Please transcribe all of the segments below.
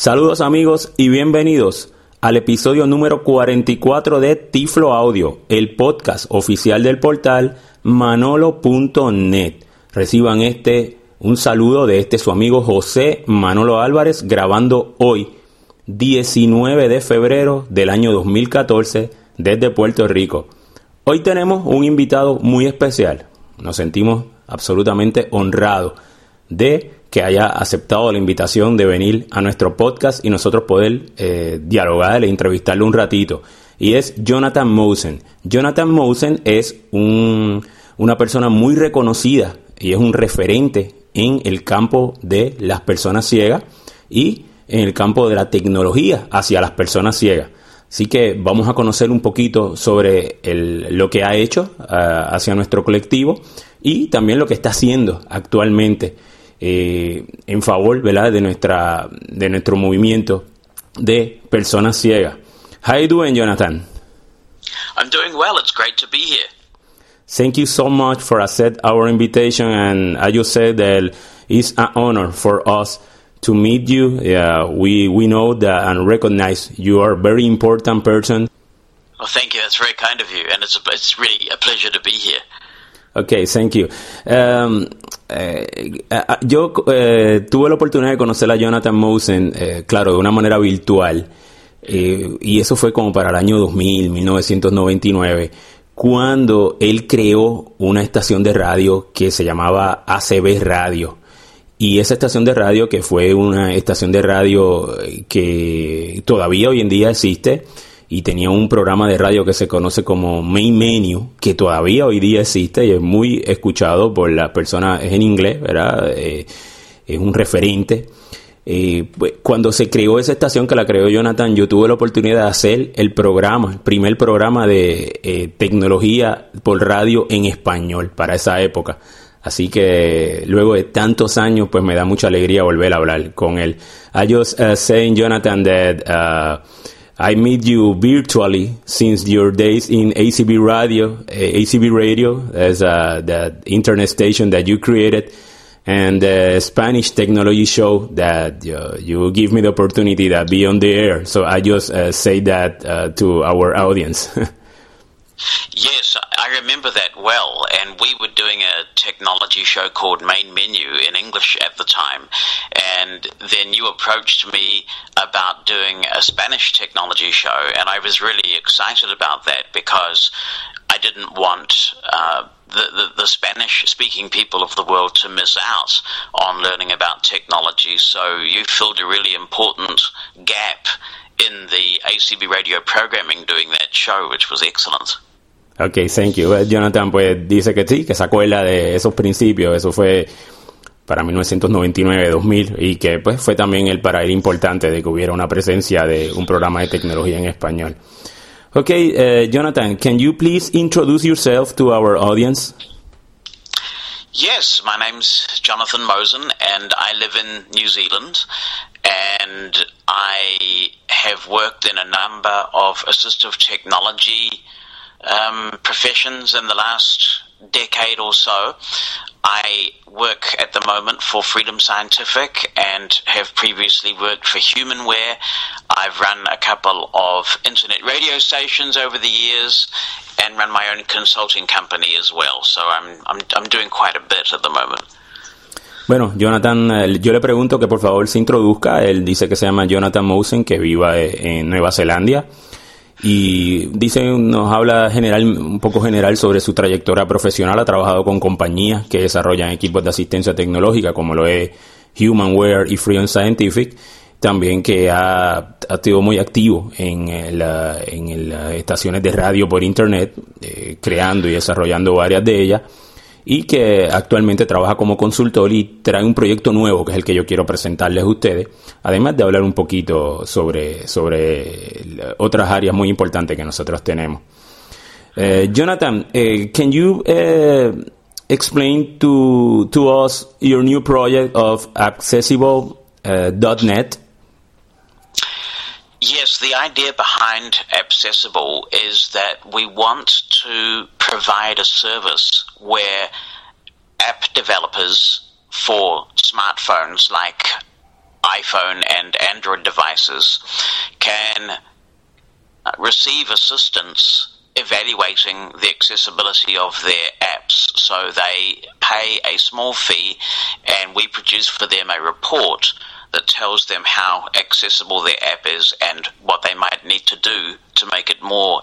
Saludos amigos y bienvenidos al episodio número 44 de Tiflo Audio, el podcast oficial del portal manolo.net. Reciban este un saludo de este su amigo José Manolo Álvarez grabando hoy 19 de febrero del año 2014 desde Puerto Rico. Hoy tenemos un invitado muy especial. Nos sentimos absolutamente honrados de que haya aceptado la invitación de venir a nuestro podcast y nosotros poder eh, dialogar e entrevistarle un ratito. Y es Jonathan Mosen. Jonathan Mosen es una persona muy reconocida y es un referente en el campo de las personas ciegas y en el campo de la tecnología hacia las personas ciegas. Así que vamos a conocer un poquito sobre lo que ha hecho ah, hacia nuestro colectivo y también lo que está haciendo actualmente eh, en favor ¿verdad? de nuestra de nuestro movimiento de personas ciegas. How are you doing, Jonathan? I'm doing well. It's great to be here. Thank you so much for accept our invitation, and as you said, that it's an honor for us to meet you. Uh, we we know that and recognize you are a very important person. Well, thank you. That's very kind of you, and it's a, it's really a pleasure to be here. Okay, thank you. Um, eh, eh, yo eh, tuve la oportunidad de conocer a Jonathan Mosen, eh, claro, de una manera virtual, y eso fue como para el año 2000, 1999, cuando él creó una estación de radio que se llamaba ACB Radio. Y esa estación de radio, que fue una estación de radio que todavía hoy en día existe, y tenía un programa de radio que se conoce como Main Menu, que todavía hoy día existe y es muy escuchado por las personas, es en inglés, ¿verdad? Eh, es un referente. Eh, pues, cuando se creó esa estación que la creó Jonathan, yo tuve la oportunidad de hacer el programa, el primer programa de eh, tecnología por radio en español para esa época. Así que luego de tantos años, pues me da mucha alegría volver a hablar con él. I just uh, saying, Jonathan, that uh, I meet you virtually since your days in ACB Radio, uh, ACB Radio as uh, the internet station that you created, and the Spanish technology show that uh, you give me the opportunity to be on the air. So I just uh, say that uh, to our audience. Yes, I remember that well. And we were doing a technology show called Main Menu in English at the time. And then you approached me about doing a Spanish technology show. And I was really excited about that because I didn't want. Uh, the, the, the Spanish speaking people of the world to miss out on learning about technology. So you filled a really important gap in the ACB radio programming doing that show, which was excellent. Ok, thank you. Eh, Jonathan pues dice que sí, que se acuerda de esos principios, eso fue para 1999-2000 y que pues fue también el para él importante de que hubiera una presencia de un programa de tecnología en español. Ok, uh, Jonathan, can you please introduce yourself to our audience? Yes, my name's Jonathan Mosen and I live in New Zealand and I have worked in a number of assistive technology um, professions in the last decade or so. I work at the moment for Freedom Scientific and have previously worked for Humanware. I've run a couple of internet radio stations over the years and run my own consulting company as well. So I'm, I'm, I'm doing quite a bit at the moment. Bueno, Jonathan, eh, yo le pregunto que por favor se introduzca. Él dice que se llama Jonathan Mosen, que viva en Nueva Zelanda. Y dice, nos habla general, un poco general sobre su trayectoria profesional. Ha trabajado con compañías que desarrollan equipos de asistencia tecnológica, como lo es Humanware y Freedom Scientific. También que ha, ha sido muy activo en, en las estaciones de radio por internet, eh, creando y desarrollando varias de ellas y que actualmente trabaja como consultor y trae un proyecto nuevo que es el que yo quiero presentarles a ustedes, además de hablar un poquito sobre, sobre otras áreas muy importantes que nosotros tenemos. Uh, Jonathan, uh, can you uh, explain to, to us your new project of accessible.net? Yes, the idea behind Appcessible is that we want to provide a service where app developers for smartphones like iPhone and Android devices can receive assistance evaluating the accessibility of their apps. So they pay a small fee and we produce for them a report that tells them how accessible app is and what they might need to do to make it more.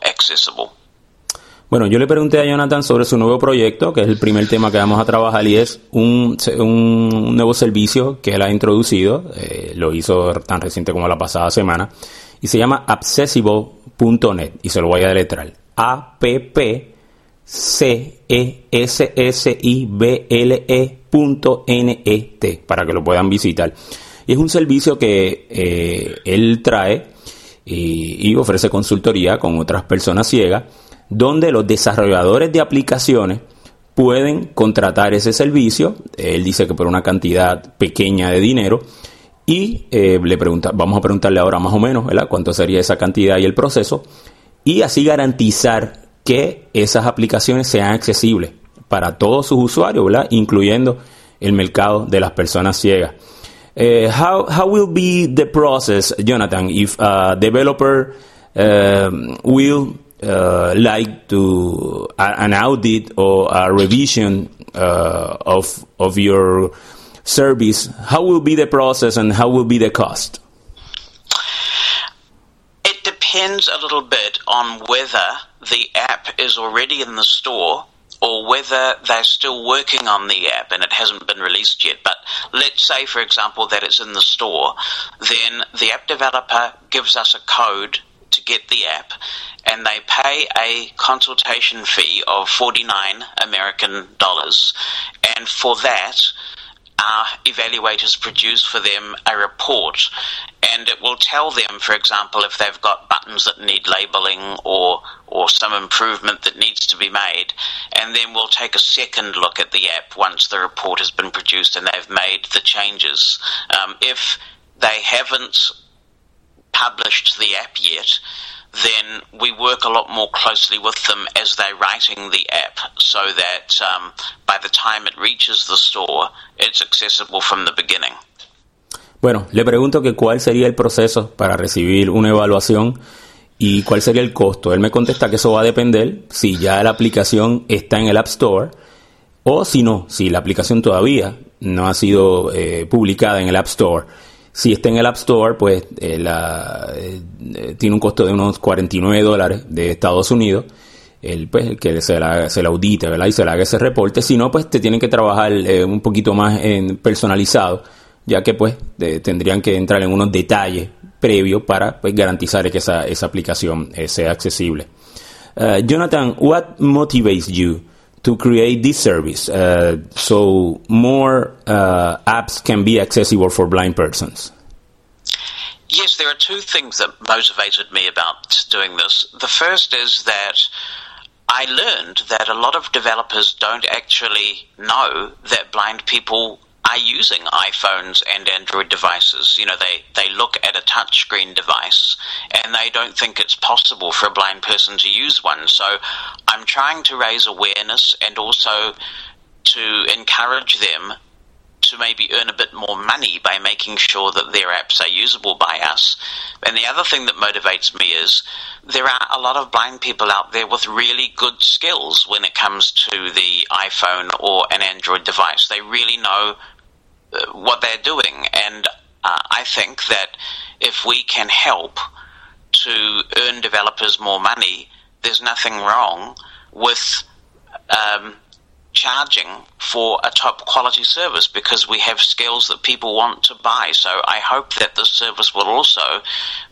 Bueno, yo le pregunté a Jonathan sobre su nuevo proyecto, que es el primer tema que vamos a trabajar, y es un, un nuevo servicio que él ha introducido, eh, lo hizo tan reciente como la pasada semana, y se llama accessible.net, y se lo voy a deletrar. A-P-P-C-E-S-S-I-B-L-E.net, para que lo puedan visitar. Es un servicio que eh, él trae y, y ofrece consultoría con otras personas ciegas donde los desarrolladores de aplicaciones pueden contratar ese servicio. Él dice que por una cantidad pequeña de dinero. Y eh, le pregunta, vamos a preguntarle ahora más o menos ¿verdad? cuánto sería esa cantidad y el proceso. Y así garantizar que esas aplicaciones sean accesibles para todos sus usuarios, ¿verdad? incluyendo el mercado de las personas ciegas. Uh, how, how will be the process, Jonathan, if a developer uh, will uh, like to uh, an audit or a revision uh, of of your service, how will be the process and how will be the cost? It depends a little bit on whether the app is already in the store or whether they're still working on the app and it hasn't been released yet. But let's say, for example, that it's in the store, then the app developer gives us a code to get the app, and they pay a consultation fee of 49 American dollars. And for that, our evaluators produce for them a report and it will tell them, for example, if they've got buttons that need labeling or or some improvement that needs to be made, and then we'll take a second look at the app once the report has been produced and they've made the changes. Um, if they haven't published the app yet, then we work a lot more closely with them as they're writing the app so that um, by the time it reaches the store, it's accessible from the beginning. Bueno, le pregunto que cuál sería el proceso para recibir una evaluación y cuál sería el costo. Él me contesta que eso va a depender si ya la aplicación está en el App Store o si no, si la aplicación todavía no ha sido eh, publicada en el App Store. Si está en el App Store, pues eh, la, eh, tiene un costo de unos 49 dólares de Estados Unidos. El, pues, que se la, se la audite, ¿verdad? Y se le haga ese reporte. Si no, pues te tienen que trabajar eh, un poquito más en personalizado, ya que pues de, tendrían que entrar en unos detalles previos para pues, garantizar que esa, esa aplicación eh, sea accesible. Jonathan, what motivates you to create this service uh, so more uh, apps can be accessible for blind persons? Yes, there are two things that motivated me about doing this. The first is that I learned that a lot of developers don't actually know that blind people are using iPhones and Android devices. You know, they, they look at a touchscreen device and they don't think it's possible for a blind person to use one. So I'm trying to raise awareness and also to encourage them to maybe earn a bit more money by making sure that their apps are usable by us. And the other thing that motivates me is there are a lot of blind people out there with really good skills when it comes to the iPhone or an Android device. They really know what they're doing. And uh, I think that if we can help to earn developers more money, there's nothing wrong with um, charging for a top quality service because we have skills that people want to buy. So I hope that this service will also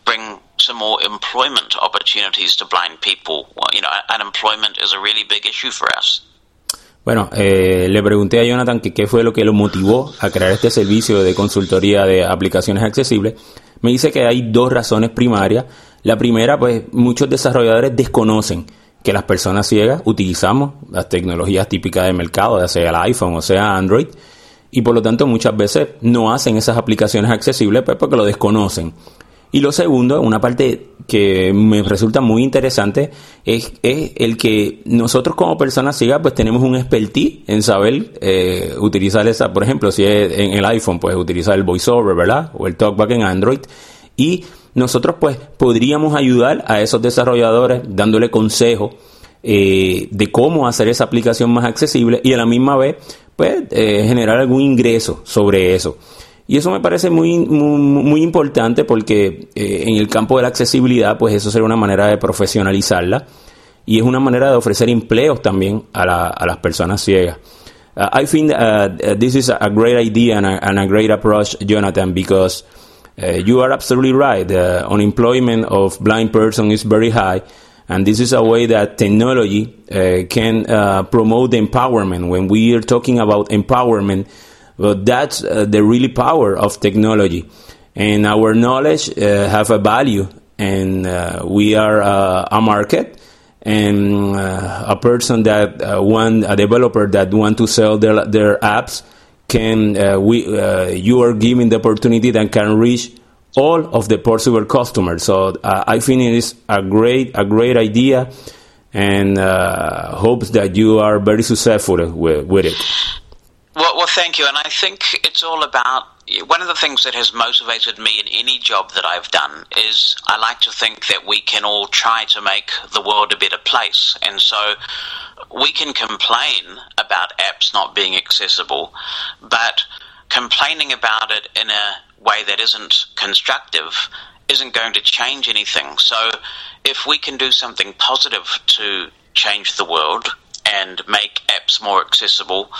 bring some more employment opportunities to blind people. Well, you know, unemployment is a really big issue for us. Bueno, eh, le pregunté a Jonathan que qué fue lo que lo motivó a crear este servicio de consultoría de aplicaciones accesibles. Me dice que hay dos razones primarias. La primera, pues muchos desarrolladores desconocen que las personas ciegas utilizamos las tecnologías típicas del mercado, ya sea el iPhone o sea Android, y por lo tanto muchas veces no hacen esas aplicaciones accesibles pues porque lo desconocen. Y lo segundo, una parte que me resulta muy interesante, es, el que nosotros como personas ciegas pues tenemos un expertise en saber eh, utilizar esa, por ejemplo, si es en el iPhone, pues utilizar el VoiceOver, ¿verdad? O el TalkBack en Android. Y nosotros pues podríamos ayudar a esos desarrolladores dándole consejos eh, de cómo hacer esa aplicación más accesible y a la misma vez pues eh, generar algún ingreso sobre eso. Y eso me parece muy, muy, importante porque eh, en el campo de la accesibilidad, pues eso sería una manera de profesionalizarla y es una manera de ofrecer empleos también a, la, a las personas ciegas. Uh, I think uh, this is a great idea and a, great approach, Jonathan, because uh, you are absolutely right. The unemployment of blind person is very high, and this is a way that technology can promote empowerment. When we are talking about empowerment, but that's uh, the really power of technology. And our knowledge uh, have a value, and uh, we are uh, a market. And uh, a person that uh, one a developer that want to sell their their apps can we you are giving the opportunity that can reach all of the possible customers. So I think it is a great a great idea, and hopes that you are very successful with, with it. Well, well, thank you. And I think it's all about one of the things that has motivated me in any job that I've done is I like to think that we can all try to make the world a better place. And so we can complain about apps not being accessible, but complaining about it in a way that isn't constructive isn't going to change anything. So if we can do something positive to change the world and make apps more accessible,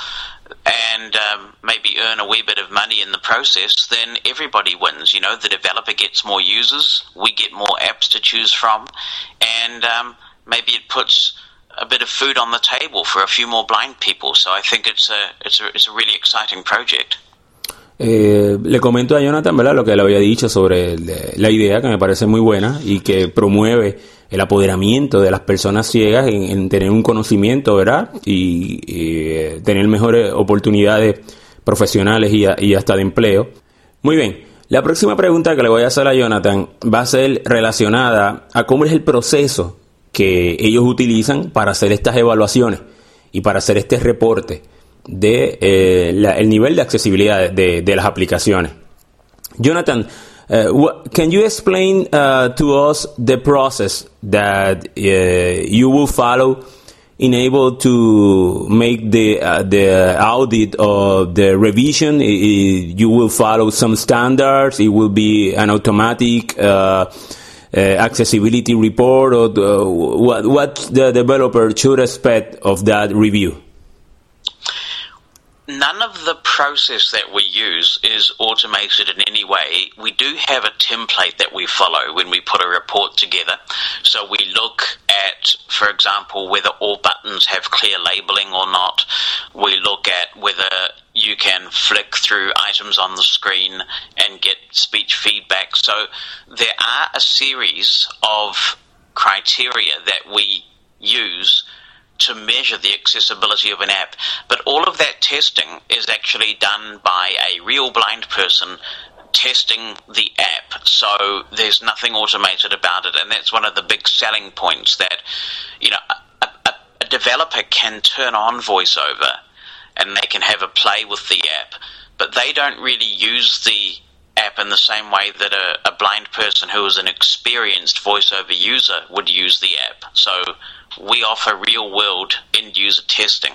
and um, maybe earn a wee bit of money in the process, then everybody wins. You know, the developer gets more users, we get more apps to choose from, and um, maybe it puts a bit of food on the table for a few more blind people. So I think it's a it's a, it's a really exciting project. Eh, le comento a Jonathan ¿verdad? lo que le había dicho sobre la idea que me parece muy buena y que promueve el apoderamiento de las personas ciegas en, tener un conocimiento, ¿verdad? Y, eh, tener mejores oportunidades profesionales y, hasta de empleo. Muy bien, la próxima pregunta que le voy a hacer a Jonathan va a ser relacionada a cómo es el proceso que ellos utilizan para hacer estas evaluaciones y para hacer este reporte de eh, el nivel de accesibilidad de, las aplicaciones. Jonathan, what, can you explain uh, to us the process that uh, you will follow in able to make the uh, the audit or the revision? you will follow some standards. It will be an automatic. Uh, uh, accessibility report or what what the developer should expect of that review none of the process that we use is automated in any way. We do have a template that we follow when we put a report together. So we look at, for example, whether all buttons have clear labeling or not. We look at whether you can flick through items on the screen and get speech feedback. So there are a series of criteria that we use to measure the accessibility of an app. But all of that testing is actually done by a real blind person testing the app. So there's nothing automated about it, and that's one of the big selling points that you know a, a, a developer can turn on VoiceOver and they can have a play with the app, but they don't really use the app in the same way that a, blind person who is an experienced user would use the app. So we offer real world end user testing.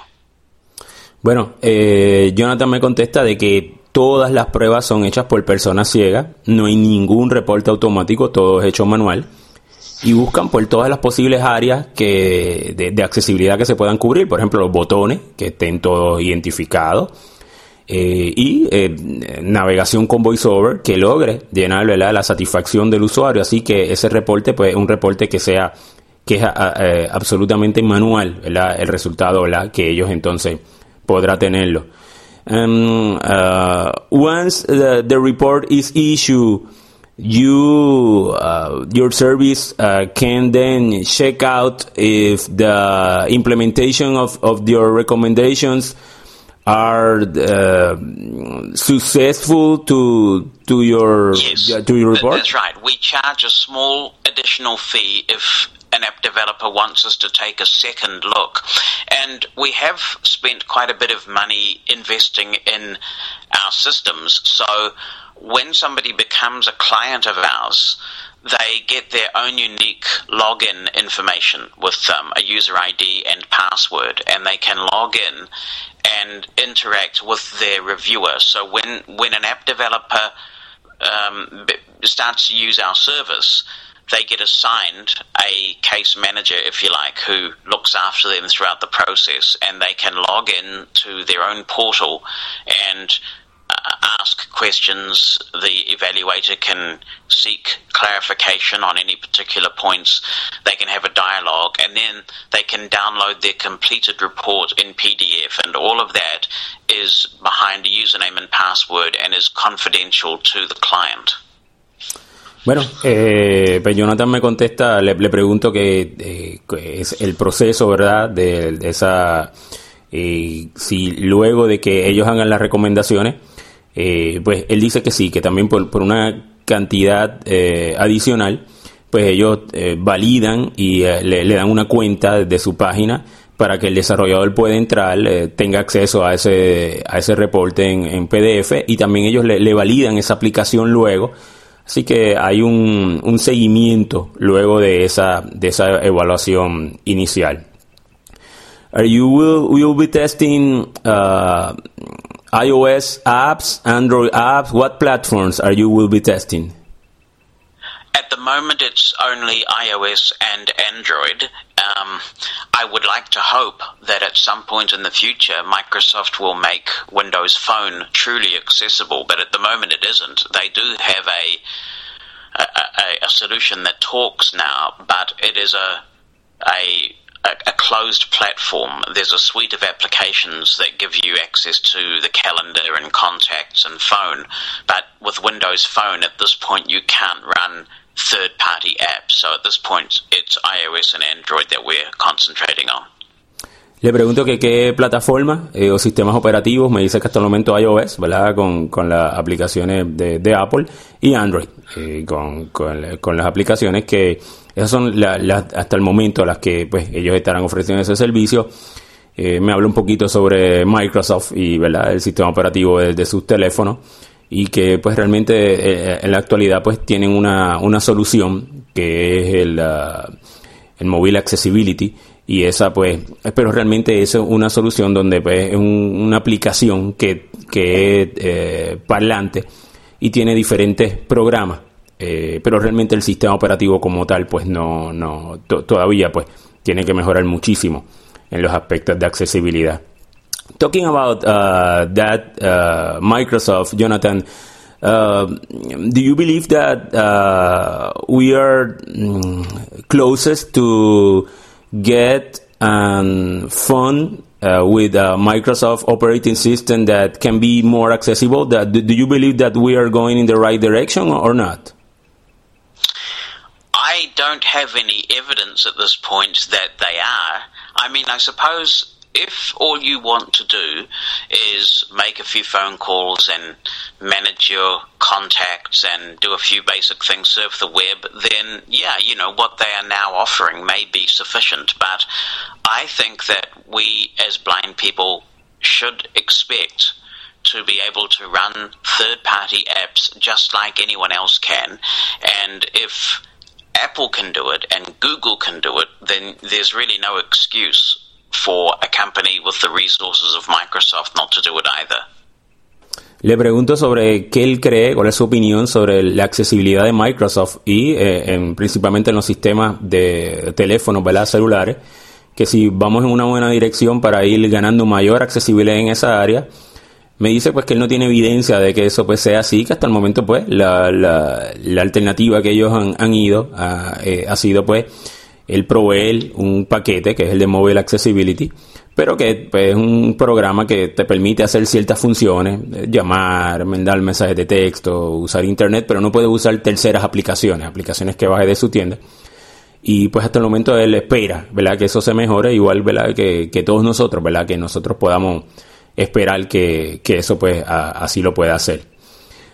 Bueno, eh, Jonathan me contesta de que todas las pruebas son hechas por personas ciegas, no hay ningún reporte automático, todo es hecho manual y buscan por todas las posibles áreas que, de, accesibilidad que se puedan cubrir, por ejemplo los botones que estén todos identificados eh, y eh, navegación con VoiceOver que logre llenar la satisfacción del usuario, así que ese reporte pues un reporte que sea que es eh, absolutamente manual. El resultado. Que ellos entonces podrá tenerlo. Um, uh, once the, the, report is issued, you uh, your service uh, can then check out if the implementation of, of your recommendations are uh, successful to to your yes, to your report. That's right. We charge a small additional fee if an app developer wants us to take a second look. And we have spent quite a bit of money investing in our systems. So when somebody becomes a client of ours, they get their own unique login information with um, a user ID and password, and they can log in and interact with their reviewer. So when when an app developer um, starts to use our service, they get assigned a case manager, if you like, who looks after them throughout the process, and they can log in to their own portal and uh, ask questions. The evaluator can seek clarification on any particular points. They can have a dialogue, and then they can download their completed report in PDF, and all of that is behind a username and password and is confidential to the client. Bueno, eh, pues Jonathan me contesta, le, pregunto que, eh, es el proceso, ¿verdad? De, esa, eh, si luego de que ellos hagan las recomendaciones, eh, pues él dice que sí, que también por, por una cantidad eh, adicional, pues ellos eh, validan y le, dan una cuenta de su página para que el desarrollador pueda entrar, tenga acceso a ese, a ese reporte en, PDF y también ellos le validan esa aplicación luego Así que hay un, un seguimiento luego de esa, de esa evaluación inicial. You will, will be testing uh, iOS apps, Android apps? What platforms are you will be testing? At the moment, it's only iOS and Android. Um, I would like to hope that at some point in the future, Microsoft will make Windows Phone truly accessible, but at the moment it isn't. They do have a a, a, solution that talks now, but it is a, a a, closed platform. There's a suite of applications that give you access to the calendar and contacts and phone, but with Windows Phone at this point you can't run third party apps. So at this point, it's iOS and Android that we're concentrating on. Le pregunto que qué plataforma eh, o sistemas operativos, me dice que hasta el momento iOS, ¿verdad? Con, con las aplicaciones de, de Apple y Android, eh, con, con, las aplicaciones que esas son la, hasta el momento las que pues ellos estarán ofreciendo ese servicio. Eh, me habla un poquito sobre Microsoft y ¿verdad? el sistema operativo de, de sus teléfonos y que pues realmente eh, en la actualidad pues tienen una, una solución que es el, uh, el Mobile Accessibility. Y esa pues pero realmente es una solución donde pues es un, una aplicación que, que es eh, parlante y tiene diferentes programas. Eh, pero realmente el sistema operativo como tal pues no, no todavía pues tiene que mejorar muchísimo en los aspectos de accesibilidad talking about uh, that, uh, Microsoft, Jonathan, uh, do you believe that uh, we are mm, closest to get and um, fun uh, with a Microsoft operating system that can be more accessible? That do you believe that we are going in the right direction or not? I don't have any evidence at this point that they are. I mean, I suppose if all you want to do is make a few phone calls and manage your contacts and do a few basic things, surf the web, then yeah, you know, what they are now offering may be sufficient. But I think that we as blind people should expect to be able to run third party apps just like anyone else can. And if Apple can do it and Google can do it, then there's really no excuse for a company with the resources of Microsoft not to do it either. Le pregunto sobre qué él cree, cuál es su opinión sobre la accesibilidad de Microsoft y eh, en, principalmente en los sistemas de teléfonos, ¿verdad? celulares, que si vamos en una buena dirección para ir ganando mayor accesibilidad en esa área, me dice pues que él no tiene evidencia de que eso pues sea así, que hasta el momento pues la, la, la alternativa que ellos han, han ido a, eh, ha sido pues él provee un paquete que es el de Mobile Accessibility, pero que pues, es un programa que te permite hacer ciertas funciones, eh, llamar, mandar mensajes de texto, usar internet, pero no puede usar terceras aplicaciones, aplicaciones que baje de su tienda. Y pues hasta el momento él espera, ¿verdad? Que eso se mejore, igual, ¿verdad? Que, todos nosotros, ¿verdad? Que nosotros podamos esperar que, eso pues así lo pueda hacer.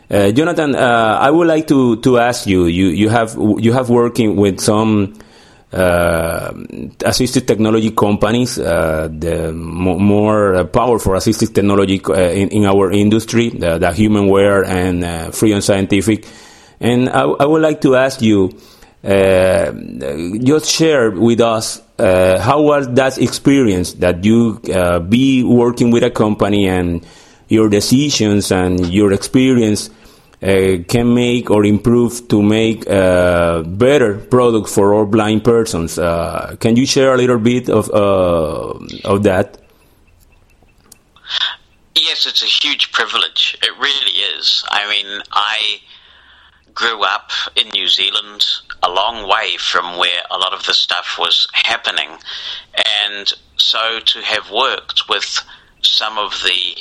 Uh, Jonathan, uh, I would like to, to ask you, you, you have, you have working with some assistive technology companies, uh, the more powerful assistive technology uh, in, in, our industry, the, the Humanware and uh, Freedom Scientific. And I, would like to ask you, uh, just share with us uh, how was that experience that you be working with a company and your decisions and your experience uh, can make or improve to make a uh, better product for all blind persons. Uh, can you share a little bit of uh, of that? Yes, it's a huge privilege. It really is. I mean, I grew up in New Zealand, a long way from where a lot of the stuff was happening, and so to have worked with some of the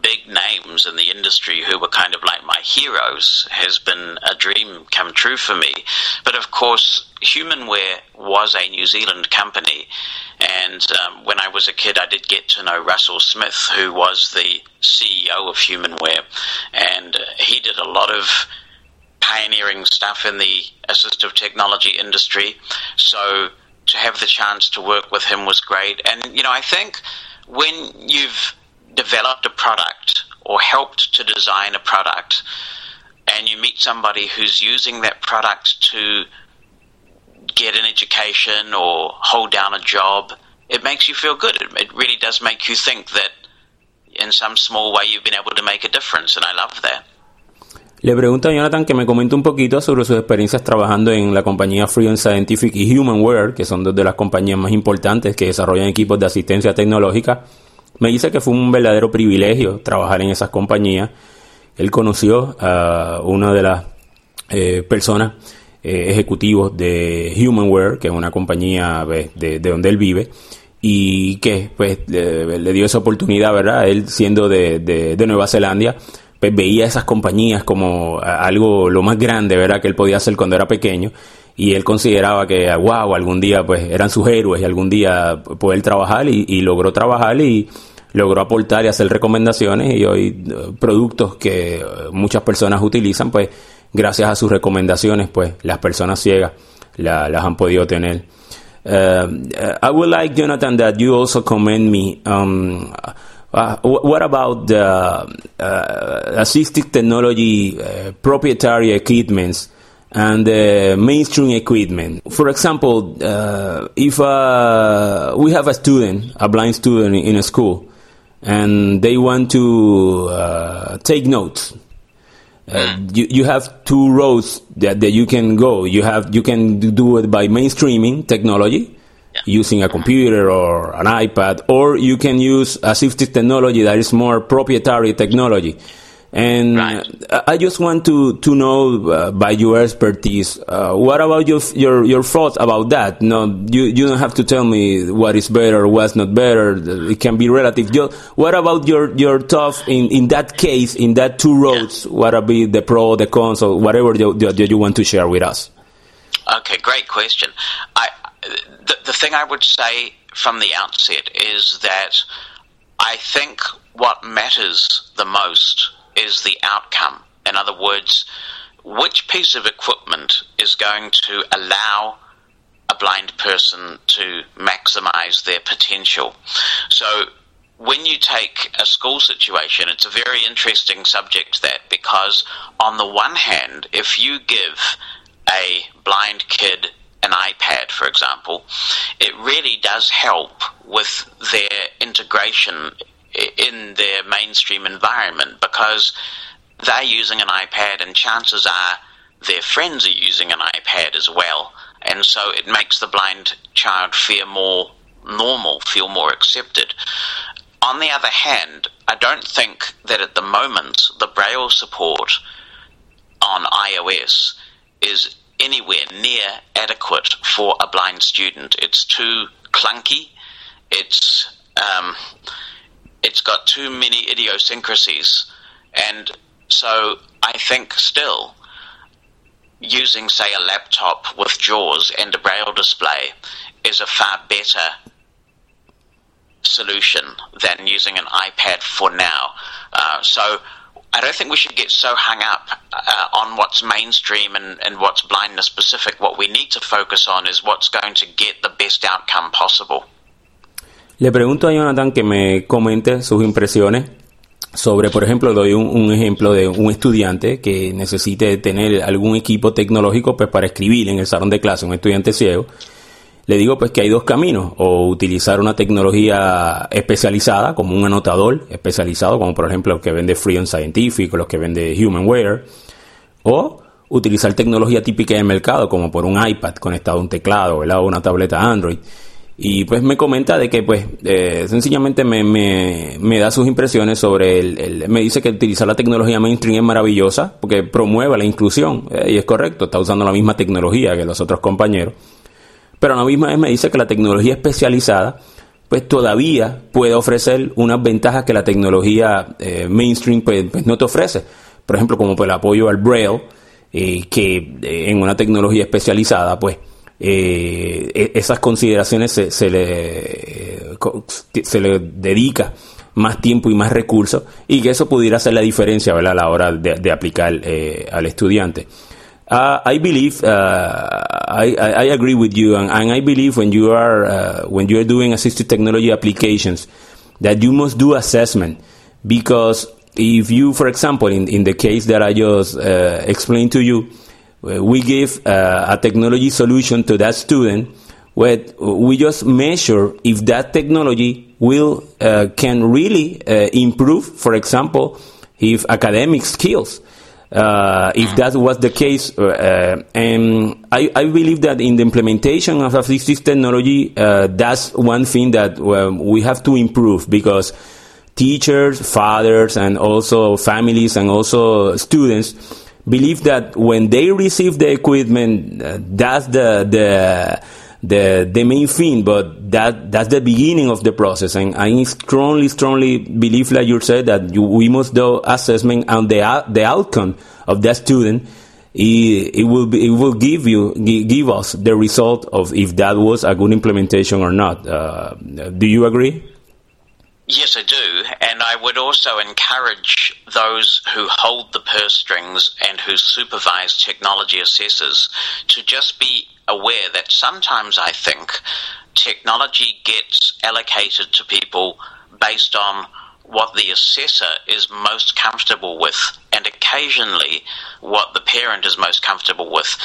big names in the industry who were kind of like my heroes has been a dream come true for me. But of course, Humanware was a New Zealand company, and um, when I was a kid, I did get to know Russell Smith, who was the CEO of Humanware, and he did a lot of pioneering stuff in the assistive technology industry. So to have the chance to work with him was great. And, you know, I think when you've developed a product or helped to design a product and you meet somebody who's using that product to get an education or hold down a job, it makes you feel good. It, really does make you think that in some small way you've been able to make a difference, and I love that. Le pregunto a Jonathan que me comente un poquito sobre sus experiencias trabajando en la compañía Freedom Scientific y Humanware, que son dos de las compañías más importantes que desarrollan equipos de asistencia tecnológica me dice que fue un verdadero privilegio trabajar en esas compañías. Él conoció a una de las eh, personas eh, ejecutivos de Humanware, que es una compañía de, donde él vive, y que pues le, dio esa oportunidad, ¿verdad? Él siendo de, de, Nueva Zelanda, pues veía esas compañías como algo lo más grande, ¿verdad? Que él podía hacer cuando era pequeño y él consideraba que, wow, algún día pues eran sus héroes y algún día poder trabajar y, logró trabajar y logró aportar y hacer recomendaciones y hoy eh, productos que eh, muchas personas utilizan, pues gracias a sus recomendaciones, pues las personas ciegas las han podido tener. Uh, I would like, Jonathan, that you also commend me. Um, uh, what about the uh, assistive technology uh, proprietary equipments and uh, mainstream equipment. For example, uh, if uh, we have a student, a blind student in a school, and they want to uh, take notes, uh, you, you have two roads that, that you can go. You have you can do it by mainstreaming technology, using a computer or an iPad, or you can use assistive technology that is more proprietary technology. And right. I just want to to know uh, by your expertise, uh, what about your your your thoughts about that? No, you you don't have to tell me what is better, what's not better. It can be relative. what about your your thoughts in in that case, in that two roads? Yeah. What are the pro, the cons, or whatever you, you, you want to share with us? Okay, great question. I the, the thing I would say from the outset is that I think what matters the most is the outcome. In other words, which piece of equipment is going to allow a blind person to maximize their potential. So when you take a school situation, it's a very interesting subject that because on the one hand, if you give a blind kid an iPad, for example, it really does help with their integration in their mainstream environment because they're using an iPad and chances are their friends are using an iPad as well. And so it makes the blind child feel more normal, feel more accepted. On the other hand, I don't think that at the moment the Braille support on iOS is anywhere near adequate for a blind student. It's too clunky. It's um, it's got too many idiosyncrasies. And so I think still using, say, a laptop with JAWS and a braille display is a far better solution than using an iPad for now. Uh, so I don't think we should get so hung up uh, on what's mainstream and, and what's blindness specific. What we need to focus on is what's going to get the best outcome possible. Le pregunto a Jonathan que me comente sus impresiones sobre, por ejemplo, doy un, ejemplo de un estudiante que necesite tener algún equipo tecnológico pues, para escribir en el salón de clase, un estudiante ciego. Le digo pues que hay dos caminos, o utilizar una tecnología especializada, como un anotador especializado, como por ejemplo los que vende Freedom Scientific los que vende Humanware, o utilizar tecnología típica del mercado, como por un iPad conectado a un teclado, o una tableta Android. Y pues me comenta de que pues eh, sencillamente me, me, me, da sus impresiones sobre el, Me dice que utilizar la tecnología mainstream es maravillosa porque promueve la inclusión. Eh, y es correcto, está usando la misma tecnología que los otros compañeros. Pero a la misma vez me dice que la tecnología especializada pues todavía puede ofrecer unas ventajas que la tecnología eh, mainstream pues, pues, no te ofrece. Por ejemplo, como pues, el apoyo al Braille, que en una tecnología especializada pues eh, esas consideraciones se, se, le, se le dedica más tiempo y más recursos y que eso pudiera hacer la diferencia ¿verdad? a la hora de, aplicar eh, al estudiante. Uh, I believe uh, I, agree with you, and, I believe when you are uh, when you are doing assistive technology applications, that you must do assessment because if you, for example, in, in the case that I just explained to you, we give uh, a technology solution to that student where we just measure if that technology will uh, can really uh, improve for example if academic skills uh, if that was the case uh, and I, I, believe that in the implementation of assistive technology that's one thing that we have to improve because teachers fathers and also families and also students believe that when they receive the equipment, uh, that's the the the the main thing, but that that's the beginning of the process. And I strongly, strongly believe, like you said, that you, we must do assessment on the the outcome of that student. It, it will be, it will give you give us the result of if that was a good implementation or not. Uh, do you agree? Yes, I do. I would also encourage those who hold the purse strings and who supervise technology assessors to just be aware that sometimes I think technology gets allocated to people based on what the assessor is most comfortable with and occasionally what the parent is most comfortable with.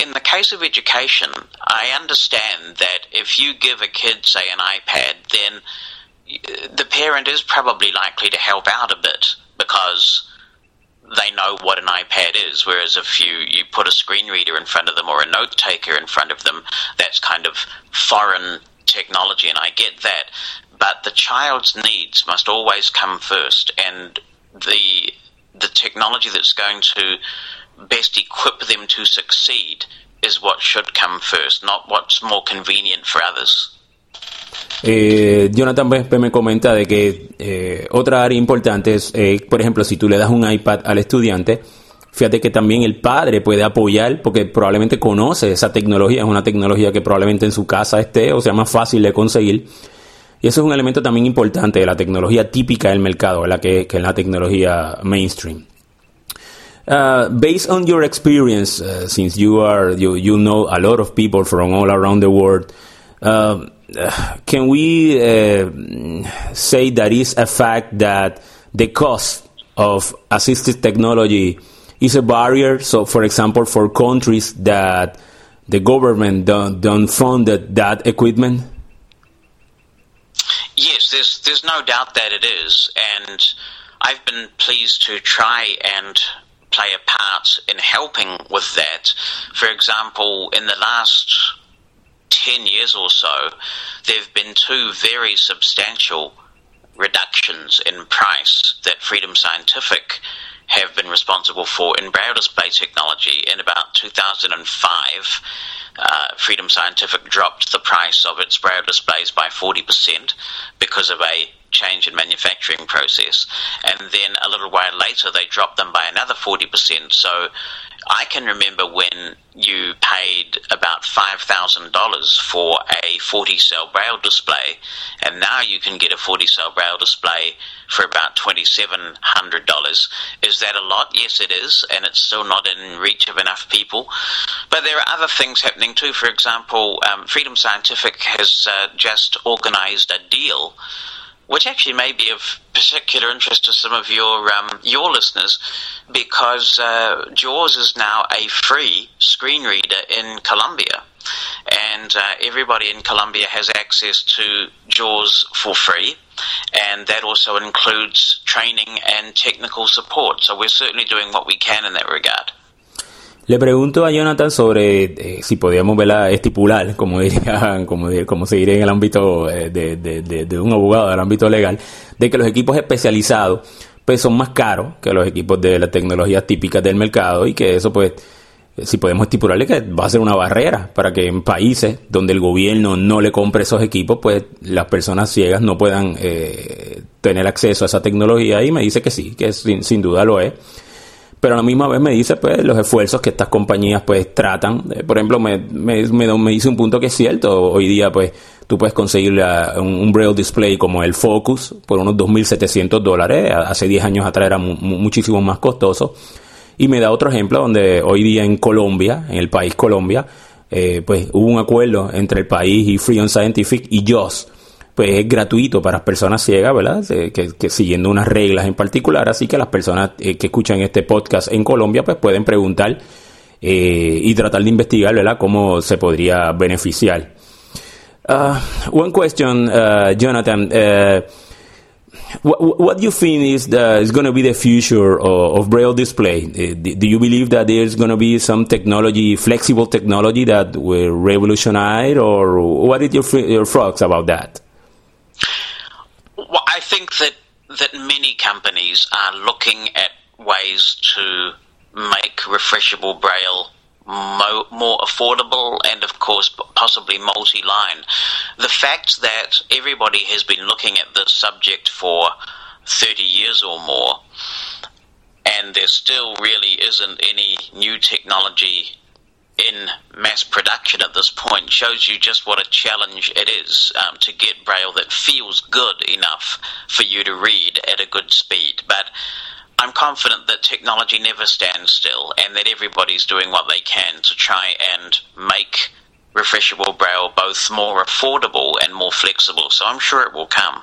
In the case of education, I understand that if you give a kid, say, an iPad, then the parent is probably likely to help out a bit because they know what an iPad is. Whereas if you, you put a screen reader in front of them or a note taker in front of them, that's kind of foreign technology, and I get that. But the child's needs must always come first, and the the technology that's going to best equip them to succeed is what should come first, not what's more convenient for others. Eh, Jonathan me comenta de que eh, otra área importante es, eh, por ejemplo, si tú le das un iPad al estudiante, fíjate que también el padre puede apoyar porque probablemente conoce esa tecnología, es una tecnología que probablemente en su casa esté o sea más fácil de conseguir. Y eso es un elemento también importante de la tecnología típica del mercado, la que, es la tecnología mainstream. Uh, based on your experience, uh, since you are you, you know a lot of people from all around the world, uh, can we uh, say that is a fact that the cost of assistive technology is a barrier? So, for example, for countries that the government don't, don't fund that, that equipment? Yes, there's there's no doubt that it is, and I've been pleased to try and play a part in helping with that. For example, in the last 10 years or so, there have been two very substantial reductions in price that Freedom Scientific have been responsible for in braille display technology. In about 2005, uh, Freedom Scientific dropped the price of its braille displays by 40% because of a change in manufacturing process. And then a little while later, they dropped them by another 40%. So I can remember when you paid about $5,000 for a 40 cell braille display, and now you can get a 40 cell braille display for about $2,700. Is that a lot? Yes, it is, and it's still not in reach of enough people. But there are other things happening too. For example, um, Freedom Scientific has uh, just organized a deal which actually may be of particular interest to some of your um, your listeners, because uh, JAWS is now a free screen reader in Colombia, and uh, everybody in Colombia has access to JAWS for free, and that also includes training and technical support. So we're certainly doing what we can in that regard. Le pregunto a Jonathan sobre eh, si podíamos verla estipular, como diría, como, como se diría en el ámbito eh, de, un abogado del ámbito legal, de que los equipos especializados pues son más caros que los equipos de la tecnología típicas del mercado y que eso pues si podemos estipularle que va a ser una barrera para que en países donde el gobierno no le compre esos equipos, pues las personas ciegas no puedan eh, tener acceso a esa tecnología y me dice que sí, que sin duda lo es pero a la misma vez me dice pues los esfuerzos que estas compañías pues tratan. Eh, por ejemplo, me, me, me, dice un punto que es cierto, hoy día pues tú puedes conseguir un, Braille Display como el Focus por unos 2.700 dólares, hace 10 años atrás era muchísimo más costoso. Y me da otro ejemplo donde hoy día en Colombia, en el país Colombia, eh, pues hubo un acuerdo entre el país y Free on Scientific y JOS pues es gratuito para personas ciegas, ¿verdad? Que, siguiendo unas reglas en particular, así que las personas eh, que escuchan este podcast en Colombia, pues pueden preguntar eh, y tratar de investigar, ¿verdad? Cómo se podría beneficiar. Uh, one question, uh, Jonathan. Uh, what, what, do you think is, going to be the future of, of Braille display? Uh, do you believe that there's going to be some technology, flexible technology that will revolutionize, or what are your, your thoughts about that? Well, I think that that many companies are looking at ways to make refreshable braille mo- more affordable and, of course, possibly multi-line. The fact that everybody has been looking at this subject for 30 years or more, and there still really isn't any new technology in mass production at this point shows you just what a challenge it is um, to get braille that feels good enough for you to read at a good speed. But I'm confident that technology never stands still and that everybody's doing what they can to try and make refreshable braille both more affordable and more flexible. So I'm sure it will come.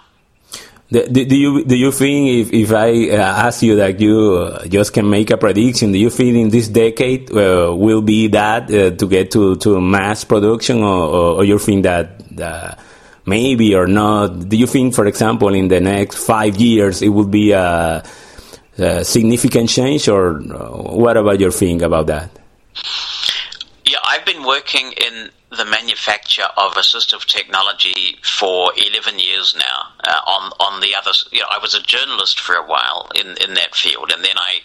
Do, do, you do you think if, if I uh, ask you that you uh, just can make a prediction, do you think in this decade uh, will be that uh, to get to, to mass production, or, or, or you think that uh, maybe or not? Do you think, for example, in the next five years it will be a, a significant change, or uh, what about your thing about that? I've been working in the manufacture of assistive technology for 11 years now. Uh, on on the other, you know, I was a journalist for a while in in that field, and then I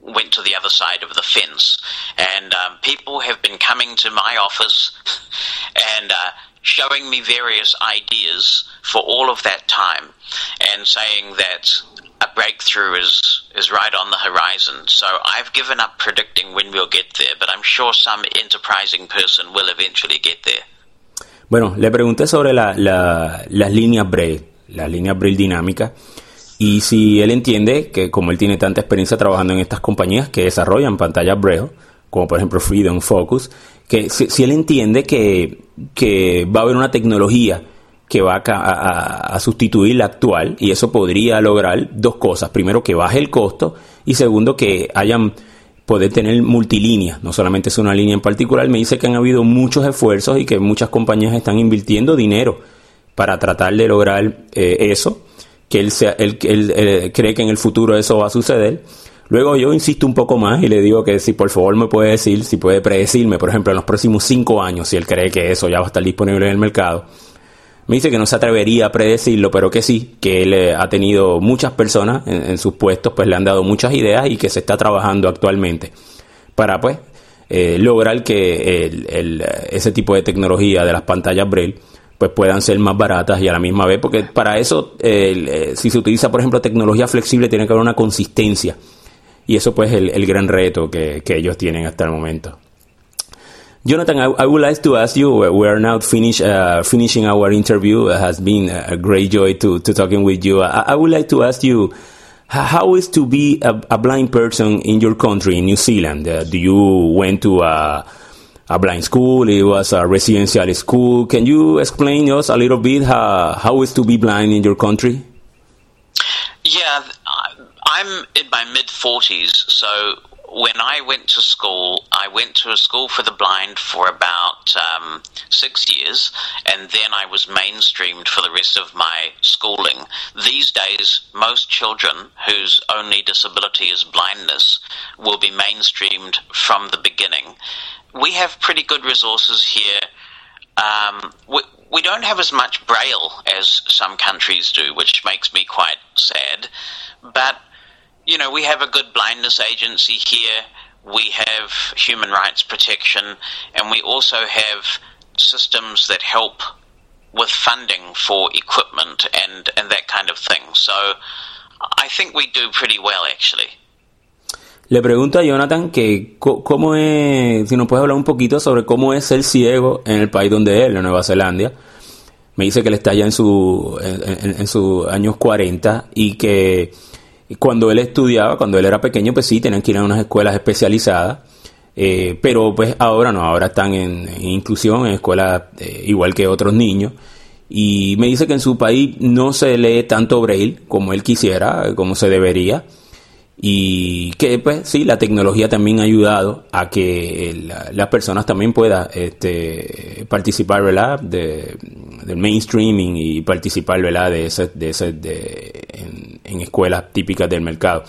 went to the other side of the fence. And um, people have been coming to my office and uh, showing me various ideas for all of that time, and saying that a breakthrough is is right on the horizon. So I've given up predicting when we'll get there, but I'm sure some enterprising person will eventually get there. Bueno, le pregunté sobre la, la, las líneas Braille, las líneas Braille dinámicas, y si él entiende que como él tiene tanta experiencia trabajando en estas compañías que desarrollan pantallas Braille, como por ejemplo Freedom Focus, que si, si él entiende que, que va a haber una tecnología que va a, sustituir la actual y eso podría lograr dos cosas. Primero, que baje el costo y segundo, que hayan poder tener multilínea, no solamente es una línea en particular. Me dice que han habido muchos esfuerzos y que muchas compañías están invirtiendo dinero para tratar de lograr eh, eso, que él, sea, él, eh, cree que en el futuro eso va a suceder. Luego yo insisto un poco más y le digo que si por favor me puede decir, si puede predecirme, por ejemplo, en los próximos cinco años, si él cree que eso ya va a estar disponible en el mercado, me dice que no se atrevería a predecirlo, pero que sí, que él eh, ha tenido muchas personas en, sus puestos, pues le han dado muchas ideas y que se está trabajando actualmente para pues eh, lograr que el, ese tipo de tecnología de las pantallas Braille pues puedan ser más baratas y a la misma vez, porque para eso, eh, si se utiliza, por ejemplo, tecnología flexible, tiene que haber una consistencia. Y eso pues es el, gran reto que, que ellos tienen hasta el momento. Jonathan, I, I, would like to ask you. We are now finish, uh, finishing our interview. It has been a great joy to, to talking with you. I, I would like to ask you, how is to be a, a, blind person in your country, in New Zealand? Uh, do you went to a, a, blind school? It was a residential school. Can you explain us a little bit how, how is to be blind in your country? Yeah, I'm in my mid 40s, so when I went to school, I went to a school for the blind for about um, six years, and then I was mainstreamed for the rest of my schooling. These days, most children whose only disability is blindness will be mainstreamed from the beginning. We have pretty good resources here. Um, we, we don't have as much braille as some countries do, which makes me quite sad. But we have a good blindness agency here. We have human rights protection, and we also have systems that help with funding for equipment and, that kind of thing. So I think we do pretty well, actually. Le pregunto a Jonathan que cómo es, si nos puede hablar un poquito sobre cómo es ser ciego en el país donde él, en Nueva Zelanda. Me dice que él está ya en, su, en, en sus años 40 y que cuando él estudiaba, cuando él era pequeño, pues sí, tenían que ir a unas escuelas especializadas. Eh, pero pues ahora no, ahora están en, inclusión, en escuelas eh, igual que otros niños. Y me dice que en su país no se lee tanto braille como él quisiera, como se debería. Y que pues sí, la tecnología también ha ayudado a que las personas también puedan este, participar, ¿verdad? De, del mainstreaming y participar, ¿verdad? De ese, de ese, de, en, escuelas típicas del mercado.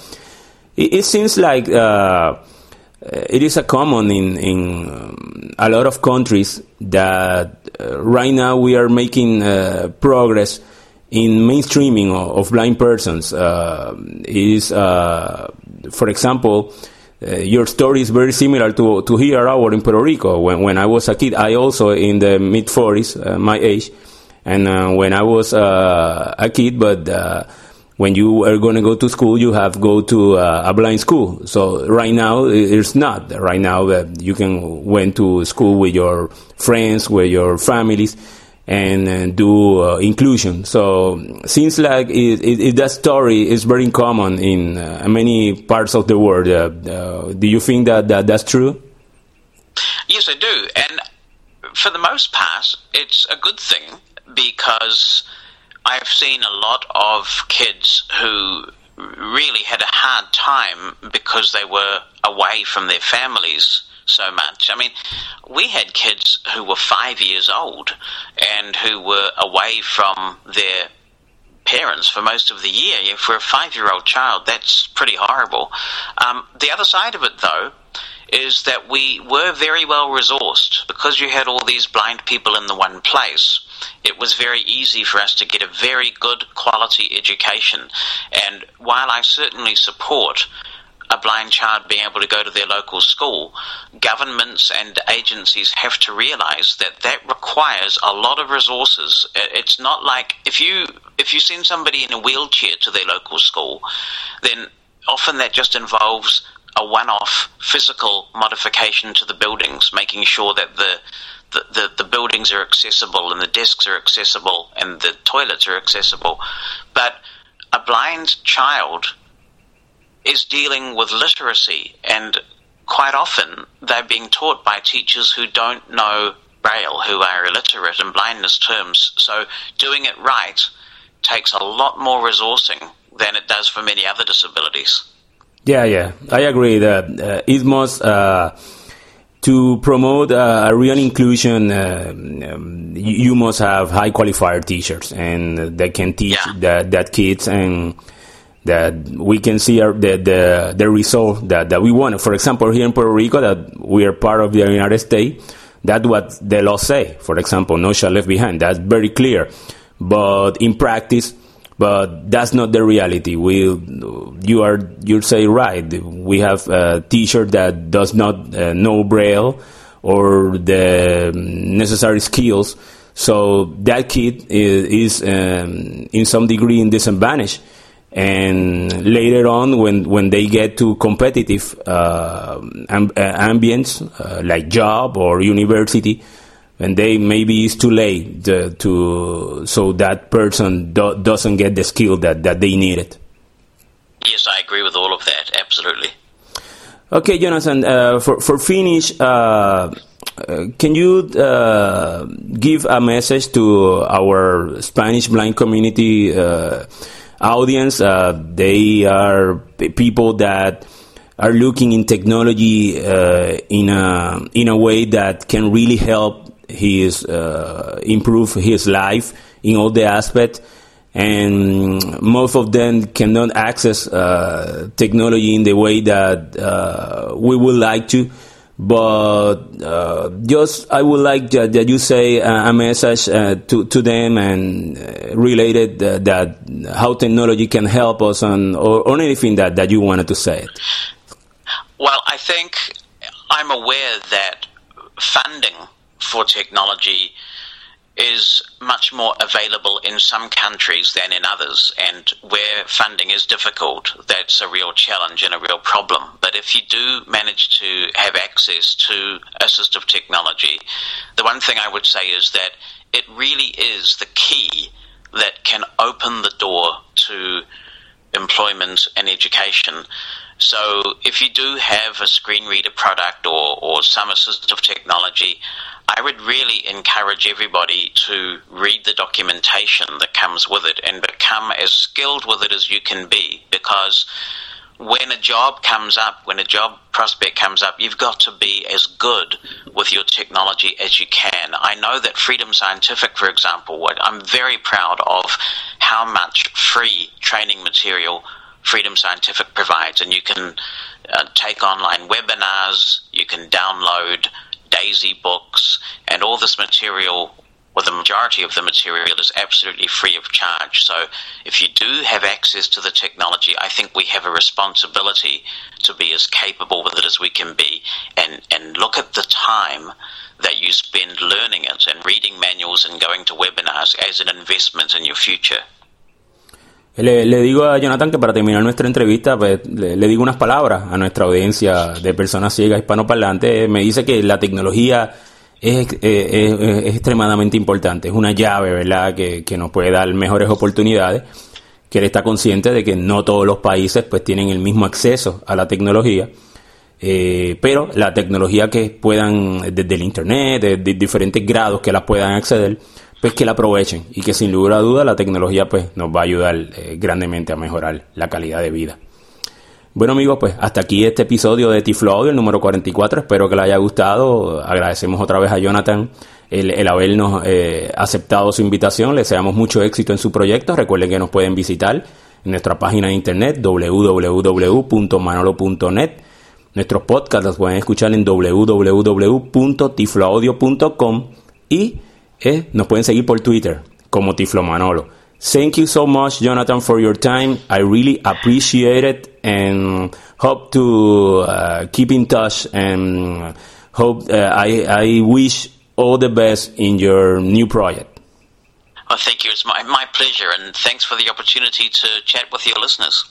It, it seems like uh, it is a common in, in a lot of countries that uh, right now we are making uh, progress in mainstreaming of, blind persons uh, is, uh, for example, uh, your story is very similar to to here our in Puerto Rico. When when I was a kid, I also in the mid forties, uh, my age, and uh, when I was uh, a kid, but when you are going to go to school, you have go to a blind school. So right now it's not. Right now you can went to school with your friends, with your families and, and do uh, inclusion. So seems like it, it, that story is very common in uh, many parts of the world. Uh, uh, do you think that, that that's true? Yes, I do, and for the most part, it's a good thing because I've seen a lot of kids who really had a hard time because they were away from their families so much. I mean, we had kids who were five years old and who were away from their parents for most of the year. For a five year old child, that's pretty horrible. Um, the other side of it, though, is that we were very well resourced because you had all these blind people in the one place. It was very easy for us to get a very good quality education. And while I certainly support a blind child being able to go to their local school, governments and agencies have to realize that that requires a lot of resources. It's not like if you if you send somebody in a wheelchair to their local school, then often that just involves a one-off physical modification to the buildings, making sure that the the, the, the, buildings are accessible and the desks are accessible and the toilets are accessible. But a blind child is dealing with literacy, and quite often they're being taught by teachers who don't know Braille, who are illiterate in blindness terms. So doing it right takes a lot more resourcing than it does for many other disabilities. Yeah, yeah, I agree that uh, it must. Uh, to promote uh, a real inclusion, uh, um, you, you, must have high qualified teachers and they can teach yeah. that, that kids and that we can see our, the, the, the result that, that we want. For example, here in Puerto Rico, that we are part of the United States, that's what the law say. For example, no child left behind. That's very clear. But in practice, but that's not the reality. We, you are, you say right. We have a teacher that does not uh, know Braille or the necessary skills. So that kid is, is um, in some degree in disadvantage and later on when when they get to competitive uh, amb- uh, ambience uh, like job or university and they maybe it's too late to, to so that person do, doesn't get the skill that that they needed. Yes i agree with all of that. Absolutely. Okay jonathan uh, for for finish uh, uh, can you give a message to our Spanish blind community audience. Uh, they are people that are looking in technology uh, in a in a way that can really help his uh, improve his life in all the aspects. And most of them cannot access uh, technology in the way that uh, we would like to but uh, just I would like that, that you say a, message uh, to to them and uh, related uh, that how technology can help us on or, or anything that, that you wanted to say. Well, I think I'm aware that funding for technology is much more available in some countries than in others, and where funding is difficult, that's a real challenge and a real problem. But if you do manage to have access to assistive technology, the one thing I would say is that it really is the key that can open the door to employment and education. So if you do have a screen reader product or, or some assistive technology, I would really encourage everybody to read the documentation that comes with it and become as skilled with it as you can be because when a job comes up, when a job prospect comes up, you've got to be as good with your technology as you can. I know that Freedom Scientific, for example, I'm very proud of how much free training material Freedom Scientific provides, and you can uh, take online webinars, you can download Daisy books, and all this material, well, the majority of the material is absolutely free of charge. So if you do have access to the technology, I think we have a responsibility to be as capable with it as we can be and, and look at the time that you spend learning it and reading manuals and going to webinars as an investment in your future. Le, digo a Jonathan que para terminar nuestra entrevista, pues, le, digo unas palabras a nuestra audiencia de personas ciegas hispanoparlantes. Me dice que la tecnología es, es, es, extremadamente importante, es una llave, ¿verdad?, que, que, nos puede dar mejores oportunidades, que él está consciente de que no todos los países pues tienen el mismo acceso a la tecnología. Eh, pero la tecnología que puedan, desde el Internet, de diferentes grados que las puedan acceder, pues que la aprovechen y que sin lugar a duda la tecnología pues nos va a ayudar eh, grandemente a mejorar la calidad de vida. Bueno amigos, pues hasta aquí este episodio de Tiflo Audio, el número 44. Espero que les haya gustado. Agradecemos otra vez a Jonathan el, habernos eh, aceptado su invitación. Les deseamos mucho éxito en su proyecto. Recuerden que nos pueden visitar en nuestra página de internet www.manolo.net. Nuestros podcasts los pueden escuchar en www.tifloaudio.com y eh, nos pueden seguir por Twitter como. Thank you so much, Jonathan, for your time. I really appreciate it and hope to uh, keep in touch and hope uh, I, I wish all the best in your new project. Well, thank you. It's my, my pleasure, and thanks for the opportunity to chat with your listeners.